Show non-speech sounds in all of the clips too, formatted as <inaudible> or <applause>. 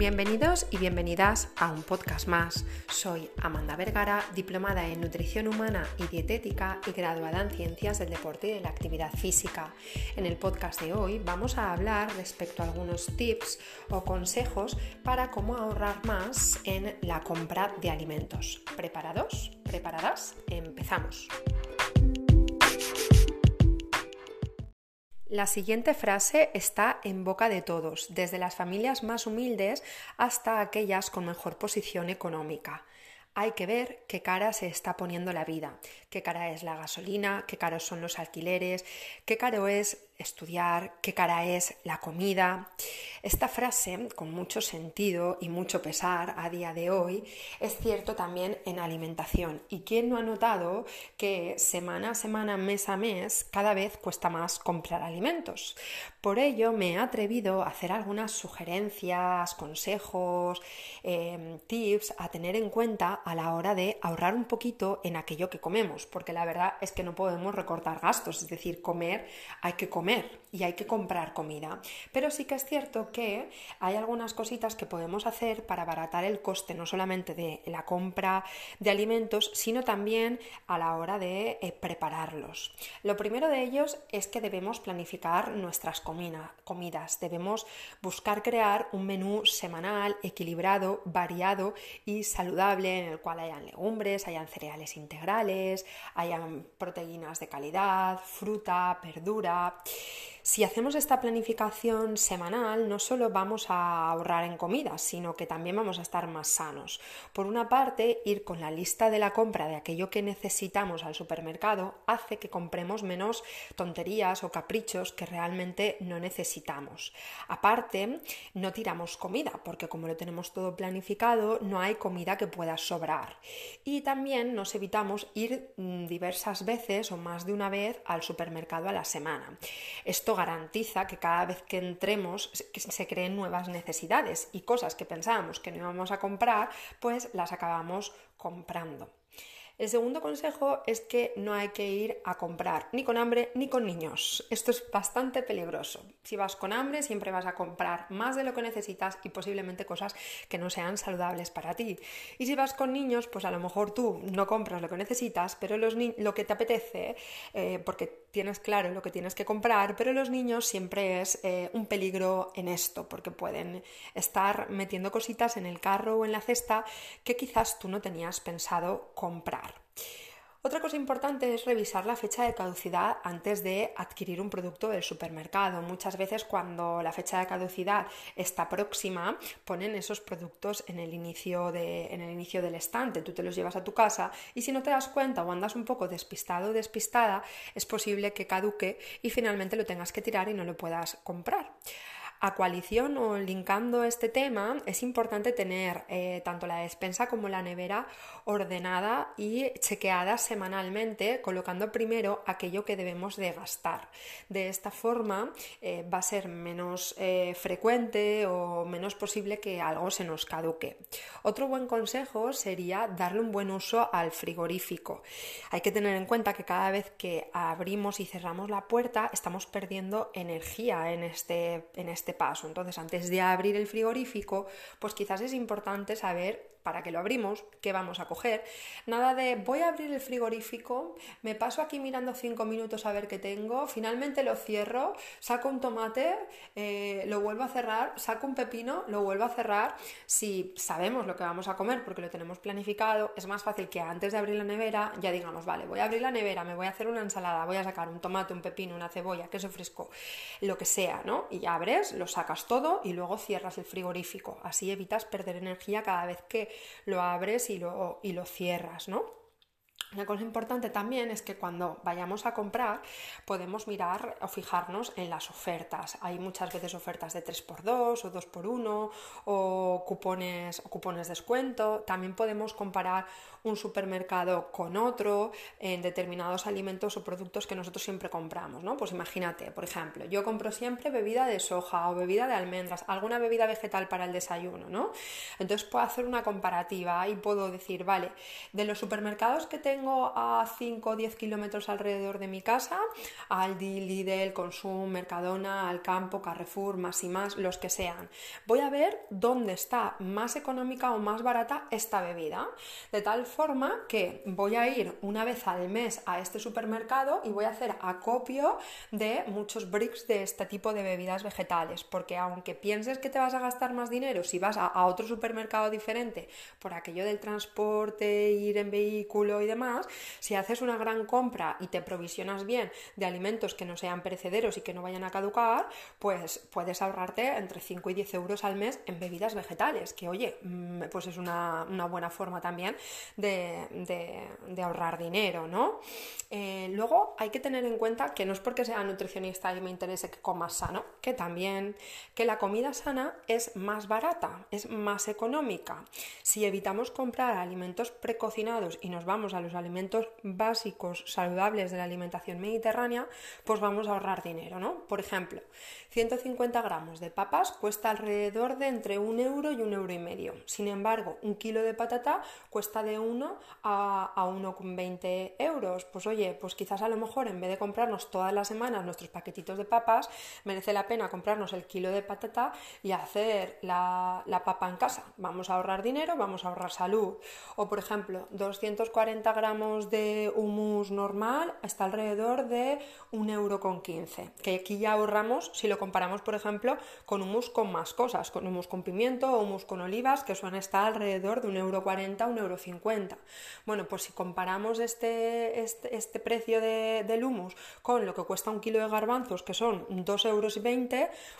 Bienvenidos y bienvenidas a un podcast más. Soy Amanda Vergara, diplomada en nutrición humana y dietética y graduada en ciencias del deporte y de la actividad física. En el podcast de hoy vamos a hablar respecto a algunos tips o consejos para cómo ahorrar más en la compra de alimentos. ¿Preparados? ¿Preparadas? Empezamos. La siguiente frase está en boca de todos, desde las familias más humildes hasta aquellas con mejor posición económica. Hay que ver qué cara se está poniendo la vida, qué cara es la gasolina, qué caros son los alquileres, qué caro es estudiar, qué cara es la comida. Esta frase, con mucho sentido y mucho pesar a día de hoy, es cierto también en alimentación. ¿Y quién no ha notado que semana a semana, mes a mes, cada vez cuesta más comprar alimentos? Por ello me he atrevido a hacer algunas sugerencias, consejos, em, tips a tener en cuenta a la hora de ahorrar un poquito en aquello que comemos, porque la verdad es que no podemos recortar gastos, es decir, comer hay que comer comer y hay que comprar comida. Pero sí que es cierto que hay algunas cositas que podemos hacer para abaratar el coste no solamente de la compra de alimentos, sino también a la hora de eh, prepararlos. Lo primero de ellos es que debemos planificar nuestras comidas. Debemos buscar crear un menú semanal equilibrado, variado y saludable en el cual hayan legumbres, hayan cereales integrales, hayan proteínas de calidad, fruta, verdura. Si hacemos esta planificación semanal, no solo vamos a ahorrar en comida, sino que también vamos a estar más sanos. Por una parte, ir con la lista de la compra de aquello que necesitamos al supermercado hace que compremos menos tonterías o caprichos que realmente no necesitamos. Aparte, no tiramos comida, porque como lo tenemos todo planificado, no hay comida que pueda sobrar. Y también nos evitamos ir mm, diversas veces o más de una vez al supermercado a la semana. Esto garantiza que cada vez que entremos se creen nuevas necesidades y cosas que pensábamos que no íbamos a comprar, pues las acabamos comprando. El segundo consejo es que no hay que ir a comprar ni con hambre ni con niños. Esto es bastante peligroso. Si vas con hambre siempre vas a comprar más de lo que necesitas y posiblemente cosas que no sean saludables para ti. Y si vas con niños, pues a lo mejor tú no compras lo que necesitas, pero los lo que te apetece, eh, porque tienes claro lo que tienes que comprar, pero los niños siempre es eh, un peligro en esto, porque pueden estar metiendo cositas en el carro o en la cesta que quizás tú no tenías pensado comprar. Otra cosa importante es revisar la fecha de caducidad antes de adquirir un producto del supermercado. Muchas veces cuando la fecha de caducidad está próxima, ponen esos productos en el inicio, del estante. Tú te los llevas a tu casa y si no te das cuenta o andas un poco despistado o despistada, es posible que caduque y finalmente lo tengas que tirar y no lo puedas comprar. A coalición o linkando este tema, es importante tener eh, tanto la despensa como la nevera ordenada y chequeada semanalmente, colocando primero aquello que debemos de gastar. De esta forma eh, va a ser menos eh, frecuente o menos posible que algo se nos caduque. Otro buen consejo sería darle un buen uso al frigorífico. Hay que tener en cuenta que cada vez que abrimos y cerramos la puerta estamos perdiendo energía en este, en este paso. Entonces, antes de abrir el frigorífico, pues quizás es importante saber para que lo abrimos, qué vamos a coger. Nada de voy a abrir el frigorífico, me paso aquí mirando cinco minutos a ver qué tengo, finalmente lo cierro, saco un tomate, eh, lo vuelvo a cerrar, saco un pepino, lo vuelvo a cerrar. Si sabemos lo que vamos a comer porque lo tenemos planificado, es más fácil que antes de abrir la nevera ya digamos, vale, voy a abrir la nevera, me voy a hacer una ensalada, voy a sacar un tomate, un pepino, una cebolla, queso fresco, lo que sea, ¿no? Y abres, lo sacas todo y luego cierras el frigorífico. Así evitas perder energía cada vez que lo abres y lo, y lo cierras, ¿no? Una cosa importante también es que cuando vayamos a comprar podemos mirar o fijarnos en las ofertas. Hay muchas veces ofertas de 3x2 o 2x1 o cupones, o cupones de descuento. También podemos comparar un supermercado con otro en determinados alimentos o productos que nosotros siempre compramos. ¿no? Pues imagínate, por ejemplo, yo compro siempre bebida de soja o bebida de almendras, alguna bebida vegetal para el desayuno. ¿no? Entonces puedo hacer una comparativa y puedo decir, vale, de los supermercados que tengo tengo a 5 o 10 kilómetros alrededor de mi casa, Aldi, Lidl, Consum, Mercadona, Alcampo, Carrefour, más y más, los que sean. Voy a ver dónde está más económica o más barata esta bebida, de tal forma que voy a ir una vez al mes a este supermercado y voy a hacer acopio de muchos bricks de este tipo de bebidas vegetales, porque aunque pienses que te vas a gastar más dinero si vas a, a otro supermercado diferente por aquello del transporte, ir en vehículo y demás, si haces una gran compra y te provisionas bien de alimentos que no sean perecederos y que no vayan a caducar, pues puedes ahorrarte entre 5 y 10 euros al mes en bebidas vegetales, que oye, mm, pues es una, buena forma también de, ahorrar dinero, ¿no? Eh, luego hay que tener en cuenta que no es porque sea nutricionista y me interese que comas sano, que también que la comida sana es más barata, es más económica. Si evitamos comprar alimentos precocinados y nos vamos a los alimentos básicos saludables de la alimentación mediterránea, pues vamos a ahorrar dinero, ¿no? Por ejemplo, 150 gramos de papas cuesta alrededor de entre un euro y un euro y medio. Sin embargo, un kilo de patata cuesta de 1 a, a 1,20 euros. Pues oye, pues quizás a lo mejor en vez de comprarnos todas las semanas nuestros paquetitos de papas, merece la pena comprarnos el kilo de patata y hacer la, la papa en casa. Vamos a ahorrar dinero, vamos a ahorrar salud. O por ejemplo, 240 gramos de humus normal está alrededor de un euro con 15, que aquí ya ahorramos si lo comparamos, por ejemplo, con humus con más cosas, con humus con pimiento o humus con olivas, que suelen estar alrededor de 1,40€, 1,50€. Bueno, pues si comparamos este, este, este precio de, del humus con lo que cuesta un kilo de garbanzos, que son 2,20 euros,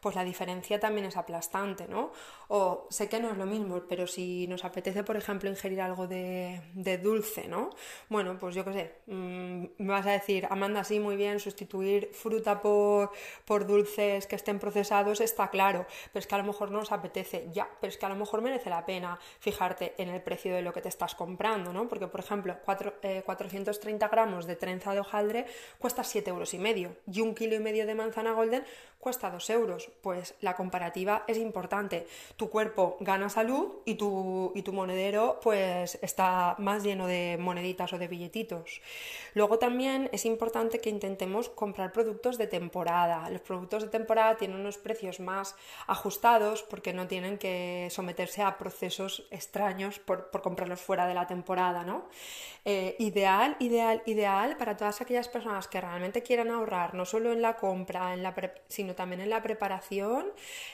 pues la diferencia también es aplastante, ¿no? O sé que no es lo mismo, pero si nos apetece, por ejemplo, ingerir algo de, de dulce, ¿no? Bueno, pues yo qué sé, mm, me vas a decir, Amanda, sí, muy bien, sustituir fruta por, por dulces que estén procesados está claro, pero es que a lo mejor no os apetece, ya, pero es que a lo mejor merece la pena fijarte en el precio de lo que te estás comprando, ¿no? Porque, por ejemplo, 430 eh, gramos de trenza de hojaldre cuesta 7 euros y medio y un kilo y medio de manzana golden cuesta 2 euros. Pues la comparativa es importante. Tu cuerpo gana salud y tu, y tu monedero pues está más lleno de moneditas o de billetitos. Luego también es importante que intentemos comprar productos de temporada. Los productos de temporada tienen unos precios más ajustados porque no tienen que someterse a procesos extraños por, comprarlos fuera de la temporada, ¿no? Eh, ideal, ideal, ideal para todas aquellas personas que realmente quieran ahorrar, no solo en la compra, en la sino también en la preparación,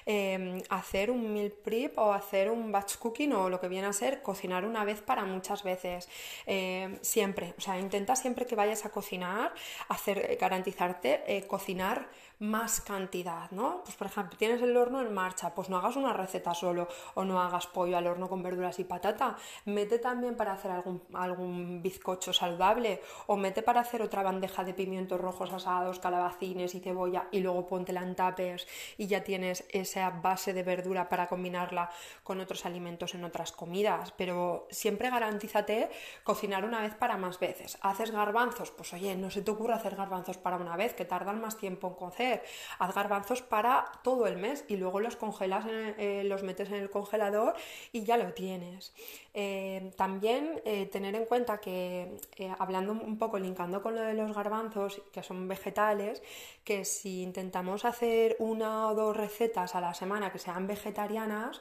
em, hacer un meal prep o hacer un batch cooking o lo que viene a ser cocinar una vez para muchas veces. Em, siempre, o sea, intenta siempre que vayas a cocinar, hacer, garantizarte eh, cocinar más cantidad, ¿no? Pues por ejemplo, tienes el horno en marcha, pues no hagas una receta solo o no hagas pollo al horno con verduras y patata, mete también para hacer algún, algún bizcocho saludable o mete para hacer otra bandeja de pimientos rojos asados, calabacines y cebolla y luego póntela en tapers y ya tienes esa base de verdura para combinarla con otros alimentos en otras comidas, pero siempre garantízate cocinar una vez para más veces. ¿Haces garbanzos? Pues oye, no se te ocurra hacer garbanzos para una vez, que tardan más tiempo en cocer Haz garbanzos para todo el mes y luego los congelas, eh, los metes en el congelador y ya lo tienes. Eh, también eh, tener en cuenta que, hablando un poco, linkando con lo de los garbanzos, que son vegetales, que si intentamos hacer una o dos recetas a la semana que sean vegetarianas,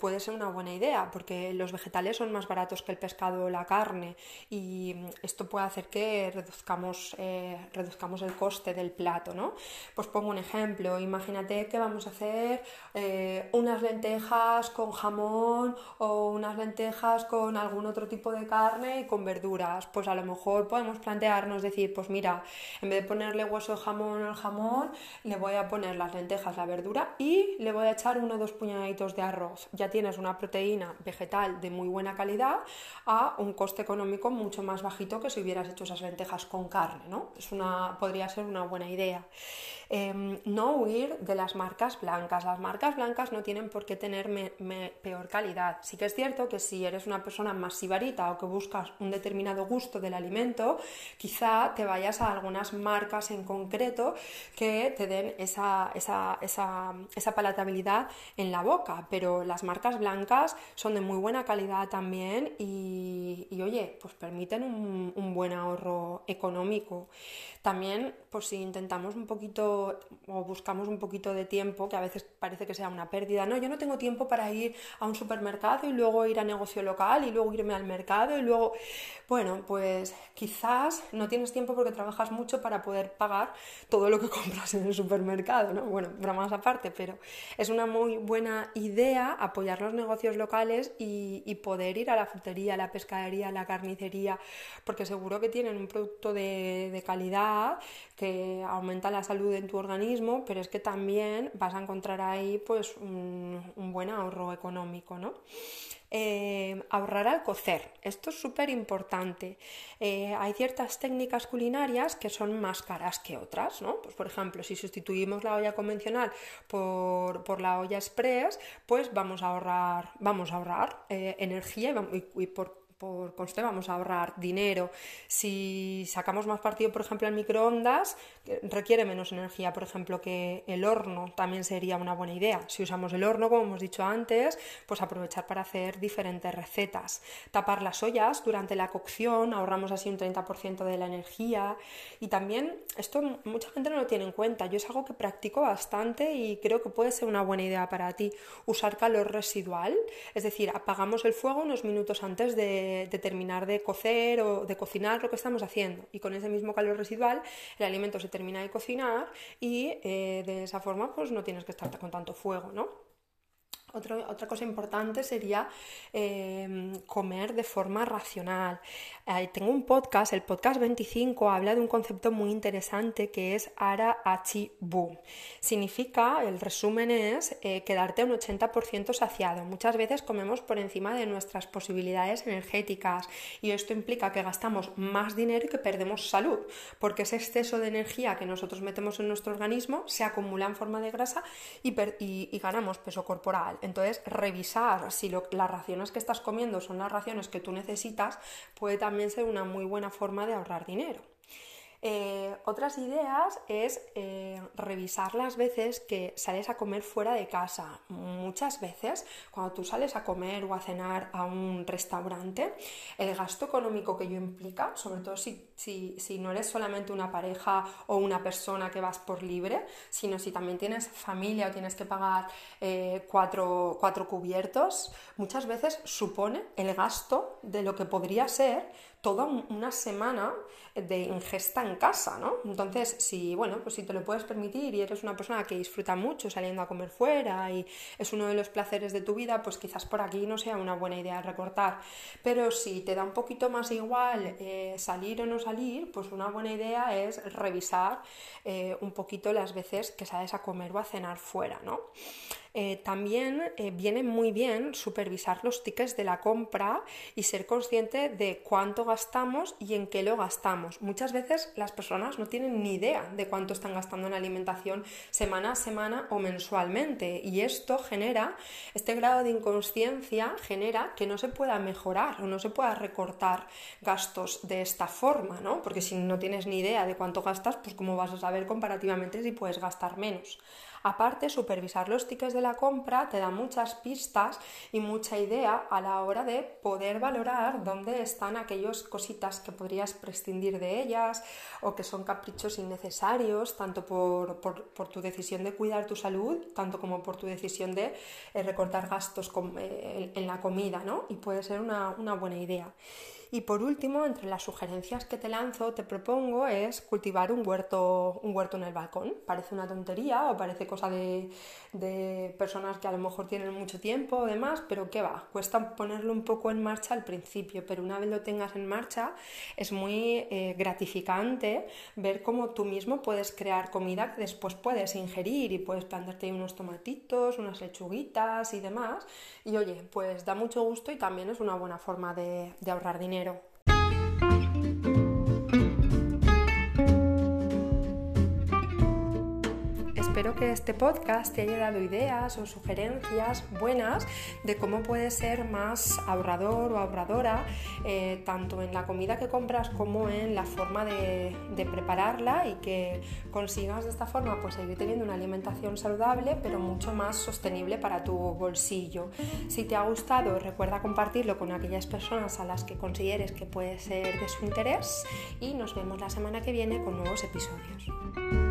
puede ser una buena idea, porque los vegetales son más baratos que el pescado o la carne y esto puede hacer que reduzcamos, reduzcamos el coste del plato, ¿no? Pues pongo un ejemplo, imagínate que vamos a hacer eh, unas lentejas con jamón o unas lentejas con algún otro tipo de carne y con verduras. Pues a lo mejor podemos plantearnos decir, pues mira, en vez de ponerle hueso de jamón al jamón, le voy a poner las lentejas, la verdura y le voy a echar uno o dos puñaditos de arroz. Ya tienes una proteína vegetal de muy buena calidad a un coste económico mucho más bajito que si hubieras hecho esas lentejas con carne, ¿no? Es una, podría ser una buena idea. Em, no huir de las marcas blancas. Las marcas blancas no tienen por qué tener peor calidad. Sí que es cierto que si eres una persona más sibarita o que buscas un determinado gusto del alimento, quizá te vayas a algunas marcas en concreto que te den esa, esa, palatabilidad en la boca. Pero las marcas blancas son de muy buena calidad también y, oye, pues permiten un, un buen ahorro económico. También, pues si intentamos un poquito o buscamos un poquito de tiempo, que a veces parece que sea una pérdida, no, yo no tengo tiempo para ir a un supermercado y luego ir a negocio local y luego irme al mercado y luego, bueno, pues quizás no tienes tiempo porque trabajas mucho para poder pagar todo lo que <laughs> compras en el supermercado, ¿no? Bueno, más aparte, pero es una muy buena idea apoyar los negocios locales y, poder ir a la frutería, a la pescadería, a la carnicería, porque seguro que tienen un producto de, calidad que aumenta la salud en tu organismo, pero es que también vas a encontrar ahí pues un, buen ahorro económico, ¿no? Eh, ahorrar al cocer. Esto es súper importante. Eh, hay ciertas técnicas culinarias que son más caras que otras, ¿no? Pues, por ejemplo, si sustituimos la olla convencional por, la olla express, pues vamos a ahorrar, vamos a ahorrar eh, energía y, y por por conste vamos a ahorrar dinero. Si sacamos más partido, por ejemplo, en microondas, requiere menos energía, por ejemplo, que el horno también sería una buena idea. Si usamos el horno, como hemos dicho antes, pues aprovechar para hacer diferentes recetas. Tapar las ollas durante la cocción, ahorramos así un 30% de la energía. Y también, esto mucha gente no lo tiene en cuenta, yo es algo que practico bastante y creo que puede ser una buena idea para ti, usar calor residual, es decir, apagamos el fuego unos minutos antes de de, terminar de cocer o de cocinar lo que estamos haciendo. Y con ese mismo calor residual el alimento se termina de cocinar y eh, de esa forma pues no tienes que estar con tanto fuego, ¿no? Otra cosa importante sería em, comer de forma racional. tengo un podcast, el podcast 25, habla de un concepto muy interesante que es Ara Achi Bu. Significa, el resumen es eh, quedarte un 80% saciado. Muchas veces comemos por encima de nuestras posibilidades energéticas y esto implica que gastamos más dinero y que perdemos salud, porque ese exceso de energía que nosotros metemos en nuestro organismo se acumula en forma de grasa y ganamos peso corporal. Entonces, revisar si las raciones que estás comiendo son las raciones que tú necesitas puede también ser una muy buena forma de ahorrar dinero. Eh, otras ideas es eh, revisar las veces que sales a comer fuera de casa. Muchas veces, cuando tú sales a comer o a cenar a un restaurante, el gasto económico que ello implica, sobre todo si, si, no eres solamente una pareja o una persona que vas por libre, sino si también tienes familia o tienes que pagar eh, cuatro, cuatro cubiertos, muchas veces supone el gasto de lo que podría ser toda una semana de ingesta en casa, ¿no? Entonces, si, bueno, pues si te lo puedes permitir y eres una persona que disfruta mucho saliendo a comer fuera y es uno de los placeres de tu vida, pues quizás por aquí no sea una buena idea recortar. Pero si te da un poquito más igual eh, salir o no salir, pues una buena idea es revisar eh, un poquito las veces que sales a comer o a cenar fuera, ¿no? Eh, también eh, viene muy bien supervisar los tickets de la compra y ser consciente de cuánto gastamos y en qué lo gastamos. Muchas veces las personas no tienen ni idea de cuánto están gastando en alimentación semana a semana o mensualmente y esto genera, este grado de inconsciencia genera que no se pueda mejorar o no se pueda recortar gastos de esta forma, ¿no? Porque si no tienes ni idea de cuánto gastas, pues cómo vas a saber comparativamente si puedes gastar menos. Aparte, supervisar los tickets de la compra te da muchas pistas y mucha idea a la hora de poder valorar dónde están aquellas cositas que podrías prescindir de ellas o que son caprichos innecesarios, tanto por, tu decisión de cuidar tu salud, tanto como por tu decisión de eh, recortar gastos eh, en, la comida, ¿no? Y puede ser una, una buena idea. Y por último, entre las sugerencias que te lanzo, te propongo es cultivar un huerto, un huerto en el balcón. Parece una tontería o parece cosa de, personas que a lo mejor tienen mucho tiempo o demás, pero ¿qué va? Cuesta ponerlo un poco en marcha al principio, pero una vez lo tengas en marcha es muy eh, gratificante ver cómo tú mismo puedes crear comida que después puedes ingerir y puedes plantarte unos tomatitos, unas lechuguitas y demás. Y oye, pues da mucho gusto y también es una buena forma de ahorrar dinero dinero. Que este podcast te haya dado ideas o sugerencias buenas de cómo puedes ser más ahorrador o ahorradora, eh, tanto en la comida que compras como en la forma de, prepararla y que consigas de esta forma pues seguir teniendo una alimentación saludable pero mucho más sostenible para tu bolsillo. Si te ha gustado, recuerda compartirlo con aquellas personas a las que consideres que puede ser de su interés y nos vemos la semana que viene con nuevos episodios.